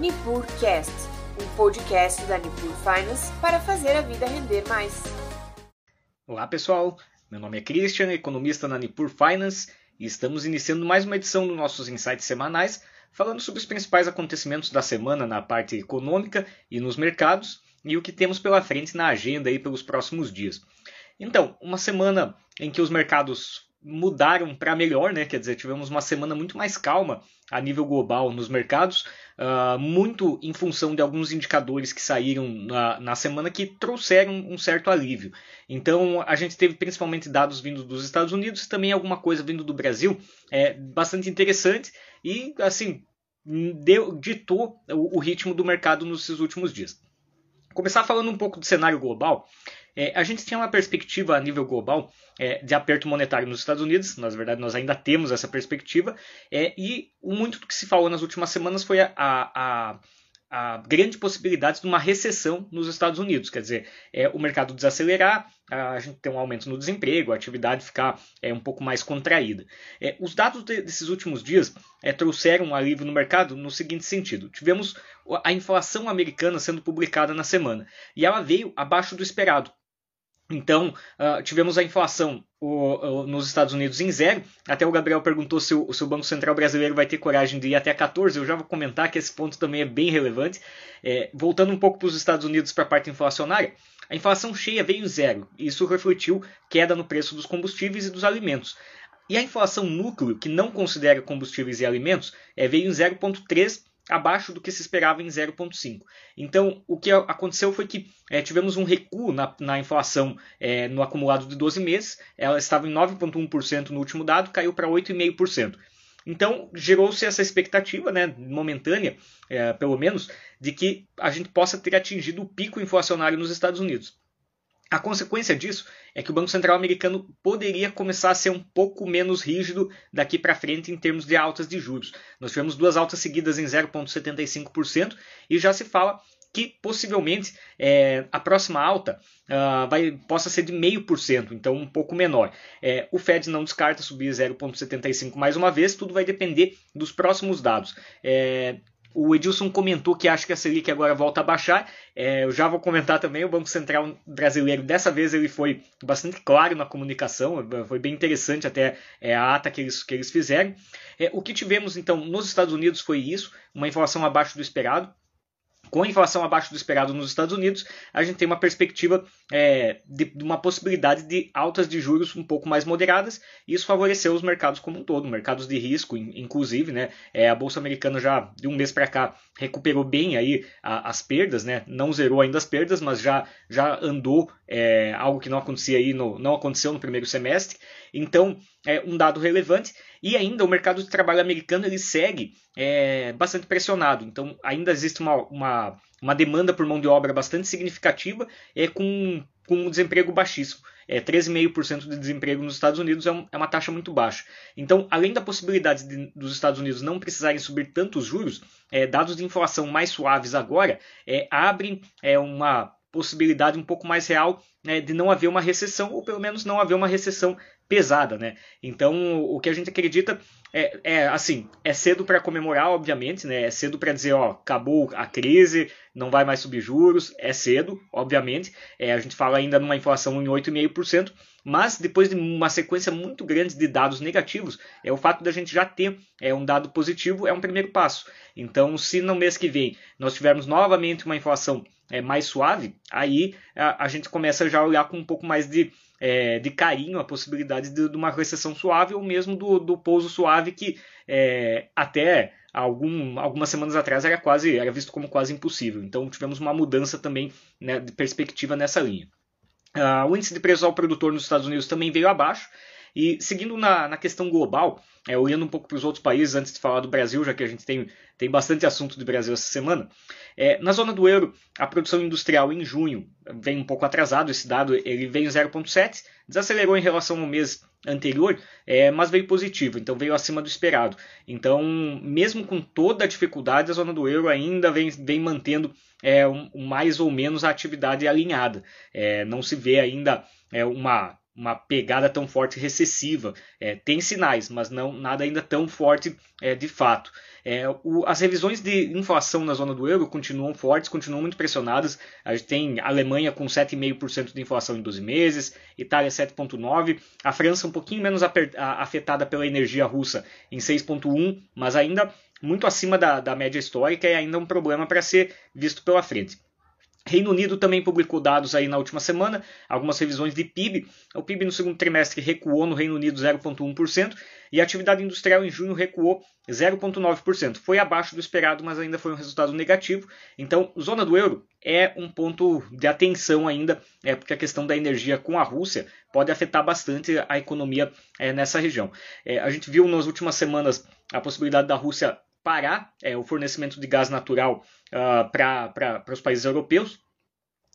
NipurCast, um podcast da Nipur Finance para fazer a vida render mais. Olá pessoal, meu nome é Christian, economista na Nipur Finance, e estamos iniciando mais uma edição dos nossos insights semanais, falando sobre os principais acontecimentos da semana na parte econômica e nos mercados e o que temos pela frente na agenda aí pelos próximos dias. Então, uma semana em que os mercados mudaram para melhor, né? Quer dizer, tivemos uma semana muito mais calma a nível global nos mercados, uh, muito em função de alguns indicadores que saíram na, na, semana que trouxeram um certo alívio. Então, a gente teve principalmente dados vindo dos Estados Unidos, também alguma coisa vindo do Brasil, é bastante interessante e, assim, deu, ditou o, o ritmo do mercado nesses últimos dias. Começar falando um pouco do cenário global. É, a gente tinha uma perspectiva a nível global é, de aperto monetário nos Estados Unidos, na verdade nós ainda temos essa perspectiva, é, e muito do que se falou nas últimas semanas foi a, a, a grande possibilidade de uma recessão nos Estados Unidos, quer dizer, é, o mercado desacelerar, a gente ter um aumento no desemprego, a atividade ficar é, um pouco mais contraída. É, os dados de, desses últimos dias é, trouxeram um alívio no mercado no seguinte sentido: tivemos a inflação americana sendo publicada na semana e ela veio abaixo do esperado. Então, uh, tivemos a inflação o, o, nos Estados Unidos em zero. Até o Gabriel perguntou se o, se o, Banco Central brasileiro vai ter coragem de ir até 14. Eu já vou comentar que esse ponto também é bem relevante. É, voltando um pouco para os Estados Unidos para a parte inflacionária, a inflação cheia veio em zero. Isso refletiu queda no preço dos combustíveis e dos alimentos. E a inflação núcleo, que não considera combustíveis e alimentos, é, veio em 0,3 abaixo do que se esperava em 0,5. Então, o que aconteceu foi que é, tivemos um recuo na, na inflação é, no acumulado de 12 meses. Ela estava em 9,1% no último dado, caiu para 8,5%. Então, gerou-se essa expectativa, né, momentânea, é, pelo menos, de que a gente possa ter atingido o pico inflacionário nos Estados Unidos. A consequência disso é que o Banco Central americano poderia começar a ser um pouco menos rígido daqui para frente em termos de altas de juros. Nós tivemos duas altas seguidas em 0,75% e já se fala que possivelmente é, a próxima alta uh, vai, possa ser de 0,5%, então um pouco menor. É, o Fed não descarta subir 0,75% mais uma vez, tudo vai depender dos próximos dados. É, o Edilson comentou que acha que a Selic agora volta a baixar. É, eu já vou comentar também. O Banco Central brasileiro, dessa vez, ele foi bastante claro na comunicação. Foi bem interessante até é, a ata que eles, que eles fizeram. É, o que tivemos, então, nos Estados Unidos foi isso: uma inflação abaixo do esperado com a inflação abaixo do esperado nos Estados Unidos, a gente tem uma perspectiva é, de, de, uma possibilidade de altas de juros um pouco mais moderadas, e isso favoreceu os mercados como um todo, mercados de risco, inclusive, né? É, a bolsa americana já de um mês para cá recuperou bem aí a, as perdas, né? Não zerou ainda as perdas, mas já já andou é, algo que não acontecia aí no, não aconteceu no primeiro semestre. Então, é um dado relevante. E ainda o mercado de trabalho americano ele segue é, bastante pressionado. Então, ainda existe uma, uma, uma demanda por mão de obra bastante significativa é, com, com um desemprego baixíssimo. É, 13,5% de desemprego nos Estados Unidos é, um, é, uma taxa muito baixa. Então, além da possibilidade de, dos Estados Unidos não precisarem subir tantos juros, é, dados de inflação mais suaves agora é, abrem é, uma possibilidade um pouco mais real né, de não haver uma recessão, ou pelo menos não haver uma recessão pesada, né? Então, o que a gente acredita é, é assim, é cedo para comemorar, obviamente, né? É cedo para dizer, ó, acabou a crise, não vai mais subir juros, é cedo, obviamente. É, a gente fala ainda numa inflação em 8,5%, mas depois de uma sequência muito grande de dados negativos, é o fato da gente já ter é, um dado positivo é um primeiro passo. Então, se no mês que vem nós tivermos novamente uma inflação é, mais suave, aí a, a gente começa já a olhar com um pouco mais de é, de carinho a possibilidade de, de, uma recessão suave ou mesmo do, do pouso suave que é, até algum, algumas semanas atrás era quase era visto como quase impossível. Então tivemos uma mudança também né, de perspectiva nessa linha. Uh, o índice de preços ao produtor nos Estados Unidos também veio abaixo. E seguindo na, na questão global, é, olhando um pouco para os outros países, antes de falar do Brasil, já que a gente tem, tem bastante assunto do Brasil essa semana, é, na zona do euro, a produção industrial em junho vem um pouco atrasado, esse dado ele veio 0,7, desacelerou em relação ao mês anterior, é, mas veio positivo, então veio acima do esperado. Então, mesmo com toda a dificuldade, a zona do euro ainda vem, vem mantendo é, um, mais ou menos a atividade alinhada. É, não se vê ainda é, uma uma pegada tão forte recessiva. É, tem sinais, mas não nada ainda tão forte é, de fato. É, o, as revisões de inflação na zona do euro continuam fortes, continuam muito pressionadas. A gente tem Alemanha com 7,5% de inflação em 12 meses, Itália 7,9%, a França um pouquinho menos afetada pela energia russa em 6,1%, mas ainda muito acima da, da média histórica e ainda um problema para ser visto pela frente. Reino Unido também publicou dados aí na última semana, algumas revisões de PIB. O PIB no segundo trimestre recuou no Reino Unido 0,1% e a atividade industrial em junho recuou 0,9%. Foi abaixo do esperado, mas ainda foi um resultado negativo. Então, zona do euro é um ponto de atenção ainda, é porque a questão da energia com a Rússia pode afetar bastante a economia é, nessa região. É, a gente viu nas últimas semanas a possibilidade da Rússia parar é, o fornecimento de gás natural uh, para os países europeus.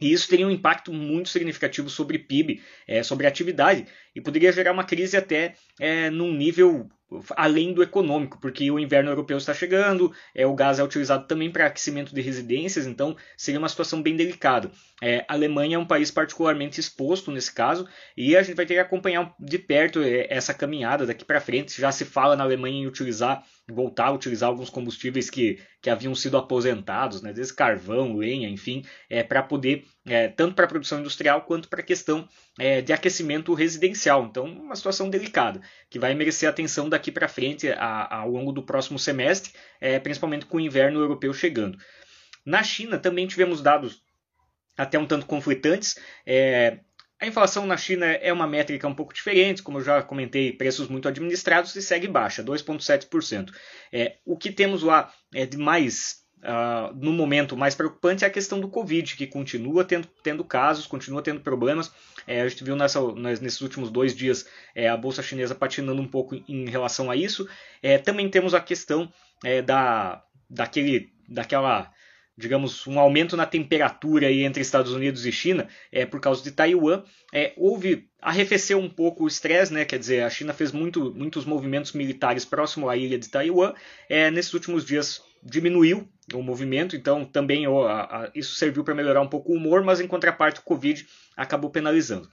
E isso teria um impacto muito significativo sobre PIB, é, sobre atividade, e poderia gerar uma crise até é, num nível além do econômico, porque o inverno europeu está chegando, é, o gás é utilizado também para aquecimento de residências, então seria uma situação bem delicada. É, a Alemanha é um país particularmente exposto nesse caso, e a gente vai ter que acompanhar de perto é, essa caminhada daqui para frente. Já se fala na Alemanha em utilizar, voltar a utilizar alguns combustíveis que, que haviam sido aposentados, né, desde carvão, lenha, enfim, é, para poder, é, tanto para a produção industrial quanto para a questão é, de aquecimento residencial. Então, uma situação delicada, que vai merecer atenção daqui para frente a, ao longo do próximo semestre, é, principalmente com o inverno europeu chegando. Na China também tivemos dados até um tanto conflitantes. É, a inflação na China é uma métrica um pouco diferente, como eu já comentei, preços muito administrados e segue baixa, 2,7%. É, o que temos lá é de mais Uh, no momento mais preocupante é a questão do Covid, que continua tendo, tendo casos, continua tendo problemas. É, a gente viu nessa, nesses últimos dois dias é, a Bolsa Chinesa patinando um pouco em relação a isso. É, também temos a questão é, da, daquele, daquela digamos, um aumento na temperatura aí entre Estados Unidos e China é, por causa de Taiwan. É, houve, arrefeceu um pouco o estresse, né? quer dizer, a China fez muito, muitos movimentos militares próximo à ilha de Taiwan. É, nesses últimos dias diminuiu o movimento, então também ó, a, a, isso serviu para melhorar um pouco o humor, mas em contraparte o Covid acabou penalizando.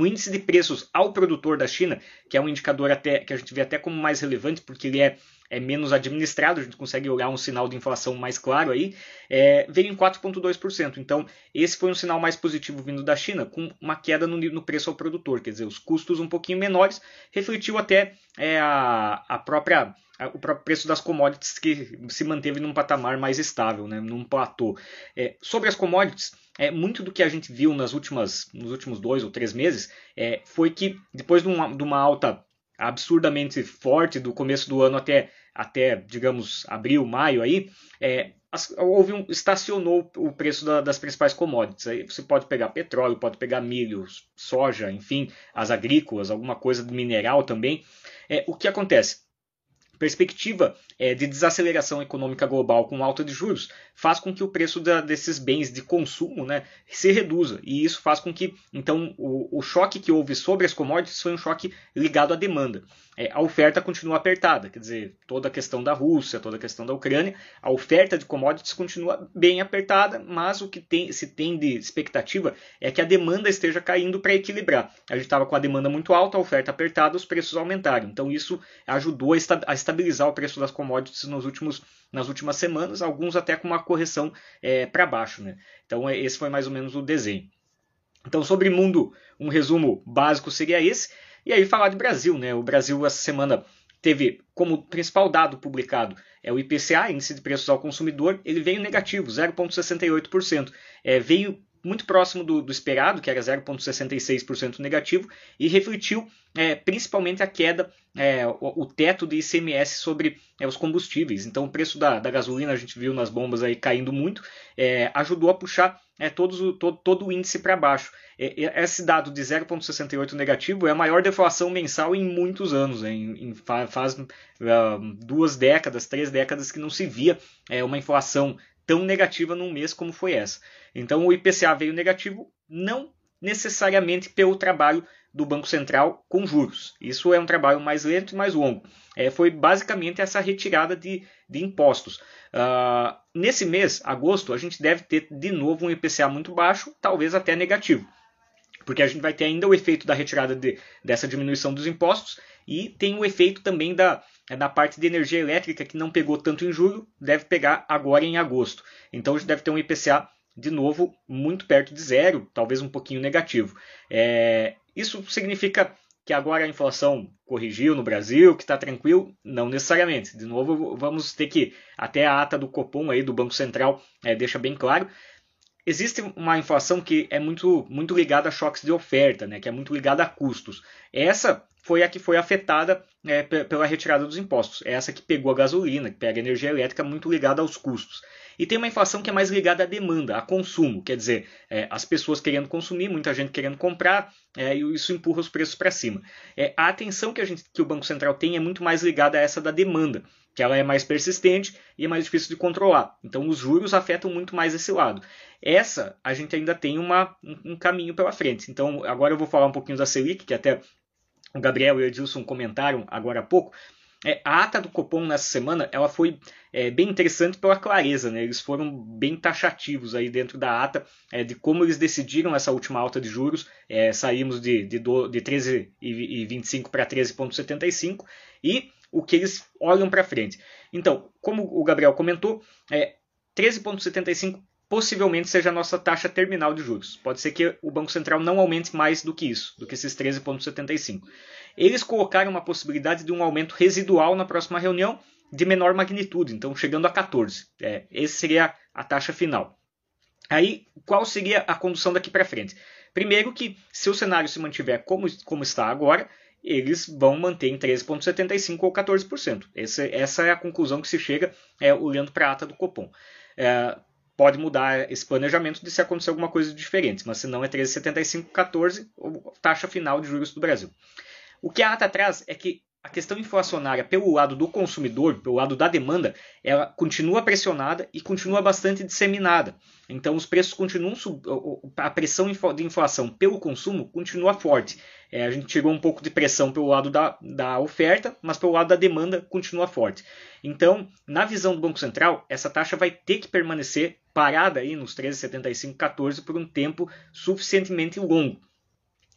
O índice de preços ao produtor da China, que é um indicador até que a gente vê até como mais relevante, porque ele é é menos administrado, a gente consegue olhar um sinal de inflação mais claro aí, é, veio em 4,2%. Então, esse foi um sinal mais positivo vindo da China, com uma queda no, no preço ao produtor, quer dizer, os custos um pouquinho menores, refletiu até é, a, a própria o próprio preço das commodities que se manteve num patamar mais estável, né, num platô. É, sobre as commodities, é, muito do que a gente viu nas últimas, nos últimos dois ou três meses é, foi que depois de uma, de uma alta absurdamente forte do começo do ano até até, digamos, abril, maio aí, é, houve um, estacionou o preço da, das principais commodities. Aí você pode pegar petróleo, pode pegar milho, soja, enfim, as agrícolas, alguma coisa de mineral também. É, o que acontece? Perspectiva é, de desaceleração econômica global com alta de juros faz com que o preço da, desses bens de consumo né, se reduza. E isso faz com que, então, o, o choque que houve sobre as commodities foi um choque ligado à demanda. É, a oferta continua apertada, quer dizer, toda a questão da Rússia, toda a questão da Ucrânia, a oferta de commodities continua bem apertada, mas o que tem, se tem de expectativa é que a demanda esteja caindo para equilibrar. A gente estava com a demanda muito alta, a oferta apertada, os preços aumentaram. Então isso ajudou a, esta, a estabilizar o preço das commodities nos últimos, nas últimas semanas, alguns até com uma correção é, para baixo. Né? Então, é, esse foi mais ou menos o desenho. Então, sobre mundo, um resumo básico seria esse. E aí, falar de Brasil. Né? O Brasil, essa semana, teve como principal dado publicado é o IPCA, Índice de Preços ao Consumidor, ele veio negativo, 0,68%. É, veio muito próximo do, do esperado, que era 0,66% negativo, e refletiu é, principalmente a queda, é, o, o, teto de ICMS sobre é, os combustíveis. Então, o preço da, da, gasolina, a gente viu nas bombas aí caindo muito, é, ajudou a puxar é, todos, todo, todo o índice para baixo. É, esse dado de 0,68 negativo é a maior deflação mensal em muitos anos. Em, em, faz uh, duas décadas, três décadas que não se via uma inflação tão negativa num mês como foi essa. Então o IPCA veio negativo não necessariamente pelo trabalho do Banco Central com juros. Isso é um trabalho mais lento e mais longo. É, foi basicamente essa retirada de, de impostos. Uh, nesse mês, agosto, a gente deve ter de novo um IPCA muito baixo, talvez até negativo porque a gente vai ter ainda o efeito da retirada de, dessa diminuição dos impostos e tem o efeito também da, da parte de energia elétrica que não pegou tanto em julho, deve pegar agora em agosto. Então gente deve ter um IPCA de novo muito perto de zero, talvez um pouquinho negativo. É, isso significa que agora a inflação corrigiu no Brasil, que está tranquilo? Não necessariamente. De novo, vamos ter que até a ata do Copom aí do Banco Central é, deixa bem claro. Existe uma inflação que é muito, muito ligada a choques de oferta, né, que é muito ligada a custos. Essa foi a que foi afetada é, pela retirada dos impostos. É essa que pegou a gasolina, que pega a energia elétrica, muito ligada aos custos. E tem uma inflação que é mais ligada à demanda, a consumo, quer dizer, é, as pessoas querendo consumir, muita gente querendo comprar, é, e isso empurra os preços para cima. É, a atenção que, a gente, que o Banco Central tem é muito mais ligada a essa da demanda, que ela é mais persistente e é mais difícil de controlar. Então os juros afetam muito mais esse lado. Essa a gente ainda tem uma, um, um caminho pela frente. Então agora eu vou falar um pouquinho da Selic, que até o Gabriel e o Edilson comentaram agora há pouco. É, a ata do Copom nessa semana ela foi é, bem interessante pela clareza, né? eles foram bem taxativos aí dentro da ata é, de como eles decidiram essa última alta de juros. É, saímos de, de, do, de 13,25 para 13,75 e o que eles olham para frente. Então, como o Gabriel comentou, é, 13,75 possivelmente seja a nossa taxa terminal de juros. Pode ser que o Banco Central não aumente mais do que isso, do que esses 13,75. Eles colocaram uma possibilidade de um aumento residual na próxima reunião de menor magnitude, então chegando a 14. É, essa seria a taxa final. Aí, qual seria a condução daqui para frente? Primeiro que, se o cenário se mantiver como, como está agora, eles vão manter em 13,75% ou 14%. Essa, essa é a conclusão que se chega é, olhando para a ata do Copom. É, pode mudar esse planejamento de se acontecer alguma coisa diferente, mas se não é 13,75, 14, taxa final de juros do Brasil. O que a ata traz é que a questão inflacionária pelo lado do consumidor, pelo lado da demanda, ela continua pressionada e continua bastante disseminada. Então os preços continuam a pressão de inflação pelo consumo continua forte. É, a gente tirou um pouco de pressão pelo lado da, da oferta, mas pelo lado da demanda continua forte. Então, na visão do Banco Central, essa taxa vai ter que permanecer parada aí nos 13,75, 14 por um tempo suficientemente longo.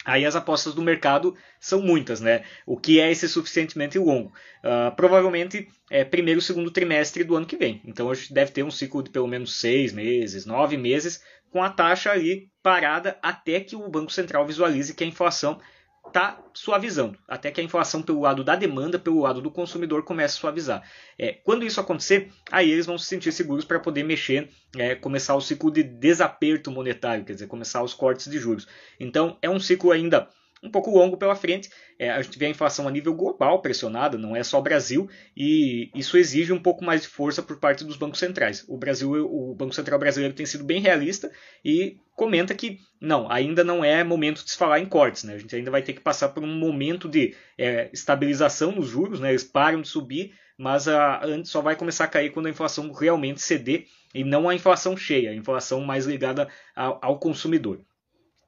Aí as apostas do mercado são muitas, né? O que é esse suficientemente longo? Uh, provavelmente é primeiro segundo trimestre do ano que vem. Então a gente deve ter um ciclo de pelo menos seis meses, nove meses, com a taxa ali parada até que o Banco Central visualize que a inflação está suavizando, até que a inflação pelo lado da demanda, pelo lado do consumidor, comece a suavizar. É, quando isso acontecer, aí eles vão se sentir seguros para poder mexer, é, começar o ciclo de desaperto monetário, quer dizer, começar os cortes de juros. Então, é um ciclo ainda um pouco longo pela frente. É, a gente vê a inflação a nível global pressionada, não é só Brasil, e isso exige um pouco mais de força por parte dos bancos centrais. O Brasil, o Banco Central brasileiro tem sido bem realista e comenta que não, ainda não é momento de se falar em cortes, né? A gente ainda vai ter que passar por um momento de é, estabilização nos juros, né? Eles param de subir, mas a, só vai começar a cair quando a inflação realmente ceder e não a inflação cheia, a inflação mais ligada ao, ao consumidor.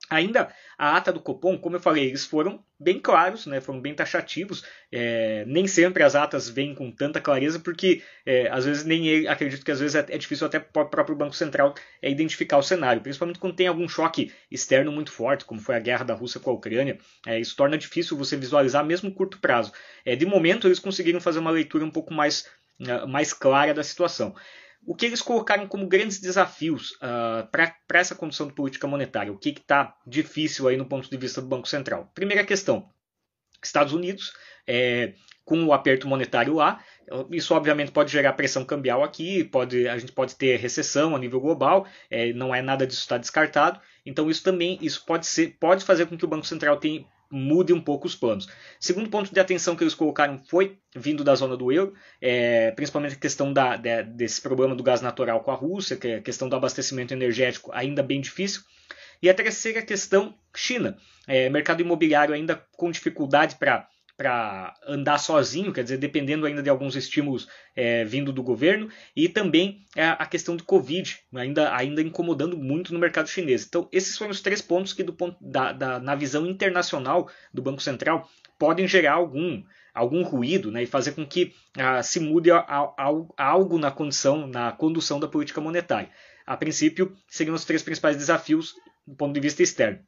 Ainda a ata do Copom, como eu falei, eles foram bem claros, né, foram bem taxativos. É, nem sempre as atas vêm com tanta clareza, porque é, às vezes nem ele, acredito que às vezes é, é difícil até para o próprio Banco Central é, identificar o cenário, principalmente quando tem algum choque externo muito forte, como foi a guerra da Rússia com a Ucrânia. É, isso torna difícil você visualizar mesmo curto prazo. É, de momento, eles conseguiram fazer uma leitura um pouco mais, uh, mais clara da situação o que eles colocaram como grandes desafios uh, para essa condução de política monetária? O que está difícil aí no ponto de vista do Banco Central? Primeira questão: Estados Unidos, é, com o aperto monetário lá, isso obviamente pode gerar pressão cambial aqui, pode, a gente pode ter recessão a nível global, é, não é nada disso está descartado. Então isso também isso pode ser, pode fazer com que o Banco Central tenha, mude um pouco os planos. Segundo ponto de atenção que eles colocaram foi vindo da zona do euro, é, principalmente a questão da, de, desse problema do gás natural com a Rússia, que é a questão do abastecimento energético ainda bem difícil. E a terceira questão, China. É, mercado imobiliário ainda com dificuldade para para andar sozinho, quer dizer, dependendo ainda de alguns estímulos é, vindo do governo, e também é, a questão de Covid, ainda, ainda incomodando muito no mercado chinês. Então, esses foram os três pontos que, do ponto, da, da, na visão internacional do Banco Central, podem gerar algum, algum ruído né, e fazer com que ah, se mude a, a, a, algo na condição, na condução da política monetária. A princípio, seriam os três principais desafios do ponto de vista externo.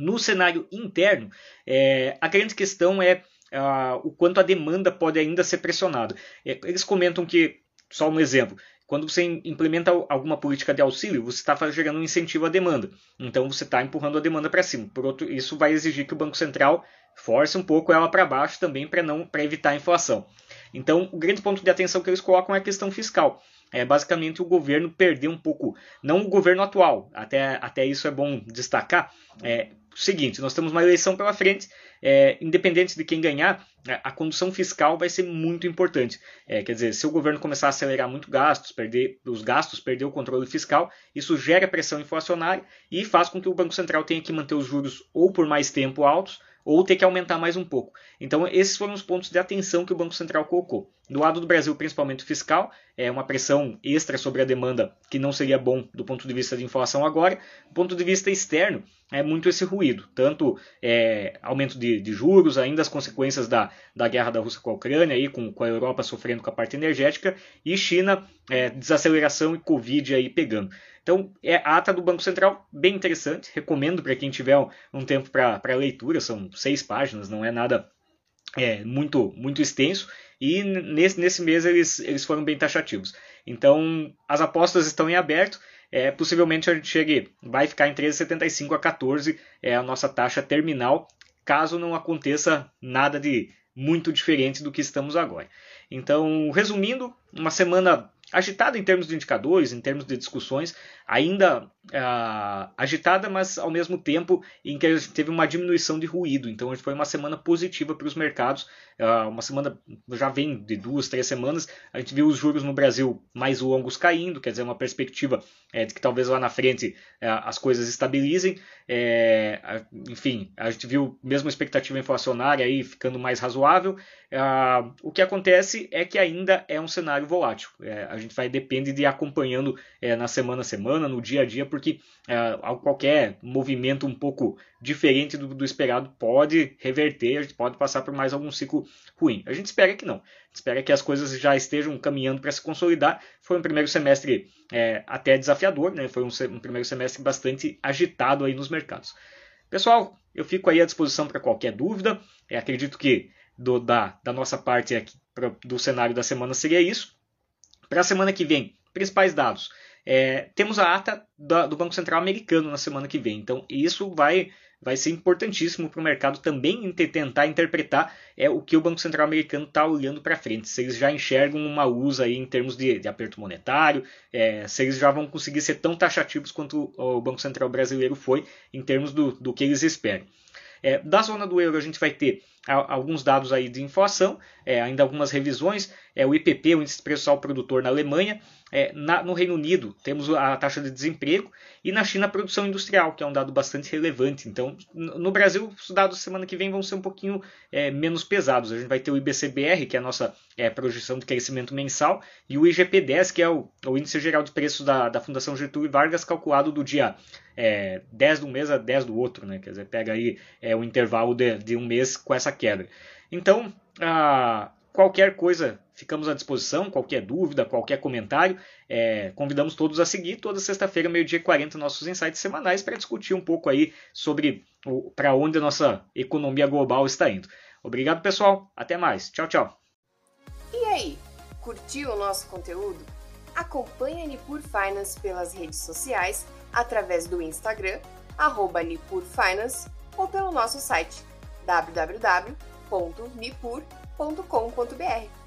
No cenário interno, é, a grande questão é uh, o quanto a demanda pode ainda ser pressionada. É, eles comentam que, só um exemplo, quando você implementa alguma política de auxílio, você está gerando um incentivo à demanda. Então você está empurrando a demanda para cima. Por outro, isso vai exigir que o Banco Central force um pouco ela para baixo também para não para evitar a inflação. Então o grande ponto de atenção que eles colocam é a questão fiscal. É basicamente o governo perder um pouco, não o governo atual, até, até isso é bom destacar, é, seguinte: nós temos uma eleição pela frente, é, independente de quem ganhar, é, a condução fiscal vai ser muito importante. É, quer dizer, se o governo começar a acelerar muito gastos, perder os gastos, perder o controle fiscal, isso gera pressão inflacionária e faz com que o Banco Central tenha que manter os juros ou por mais tempo altos ou ter que aumentar mais um pouco. Então, esses foram os pontos de atenção que o Banco Central colocou. Do lado do Brasil, principalmente fiscal, é uma pressão extra sobre a demanda que não seria bom do ponto de vista de inflação agora. Do ponto de vista externo, é muito esse ruído, tanto é, aumento de, de, juros, ainda as consequências da, da guerra da Rússia com a Ucrânia, aí, com, com a Europa sofrendo com a parte energética, e China, é, desaceleração e Covid aí pegando. Então, é a ata do Banco Central bem interessante, recomendo para quem tiver um tempo para leitura, são seis páginas, não é nada é, muito, muito extenso, e nesse, nesse mês eles, eles foram bem taxativos. Então, as apostas estão em aberto, é, possivelmente a gente chegue, vai ficar em 13,75 a 14 é a nossa taxa terminal, caso não aconteça nada de muito diferente do que estamos agora. Então, resumindo, uma semana agitada em termos de indicadores, em termos de discussões, ainda uh, agitada, mas ao mesmo tempo em que a gente teve uma diminuição de ruído. Então foi uma semana positiva para os mercados, uh, uma semana já vem de duas, três semanas. A gente viu os juros no Brasil mais longos caindo, quer dizer, uma perspectiva é, de que talvez lá na frente uh, as coisas estabilizem. É, enfim, a gente viu mesmo a expectativa inflacionária aí ficando mais razoável. o que acontece é que ainda é um cenário volátil. A gente vai depende de ir acompanhando é, na semana a semana, no dia a dia, porque é, qualquer movimento um pouco diferente do, do, esperado pode reverter, a gente pode passar por mais algum ciclo ruim. A gente espera que não. A gente espera que as coisas já estejam caminhando para se consolidar. Foi um primeiro semestre é, até desafiador, né? foi um, um primeiro semestre bastante agitado aí nos mercados. Pessoal, eu fico aí à disposição para qualquer dúvida. É, acredito que do, da, da nossa parte aqui, pra, do cenário da semana seria isso. Para a semana que vem, principais dados. É, temos a ata da, do Banco Central americano na semana que vem. Então, isso vai, vai ser importantíssimo para o mercado também tentar interpretar é, o que o Banco Central americano está olhando para frente. Se eles já enxergam uma luz aí em termos de, de aperto monetário, é, se eles já vão conseguir ser tão taxativos quanto o Banco Central brasileiro foi em termos do, do que eles esperam. É, da zona do euro, a gente vai ter alguns dados aí de inflação, é, ainda algumas revisões, é, o IPP, o Índice de Preço ao Produtor na Alemanha, é, na, no Reino Unido temos a taxa de desemprego e na China a produção industrial, que é um dado bastante relevante. Então, no Brasil, os dados semana que vem vão ser um pouquinho é, menos pesados. A gente vai ter o IBCBR, que é a nossa é, projeção de crescimento mensal, e o IGP-10, que é o, o, Índice Geral de Preços da, da Fundação Getúlio Vargas, calculado do dia é, 10 de um mês a 10 do outro, né? quer dizer, pega aí é, o intervalo de, de um mês com essa queda. Então, qualquer coisa, ficamos à disposição, qualquer dúvida, qualquer comentário, é, convidamos todos a seguir toda sexta-feira, meio-dia e 40, nossos insights semanais para discutir um pouco aí sobre para onde a nossa economia global está indo. Obrigado, pessoal. Até mais. Tchau, tchau. E aí, curtiu o nosso conteúdo? Acompanhe a Nipur Finance pelas redes sociais, através do Instagram, arroba Nipur Finance, ou pelo nosso site www.nipur.com.br.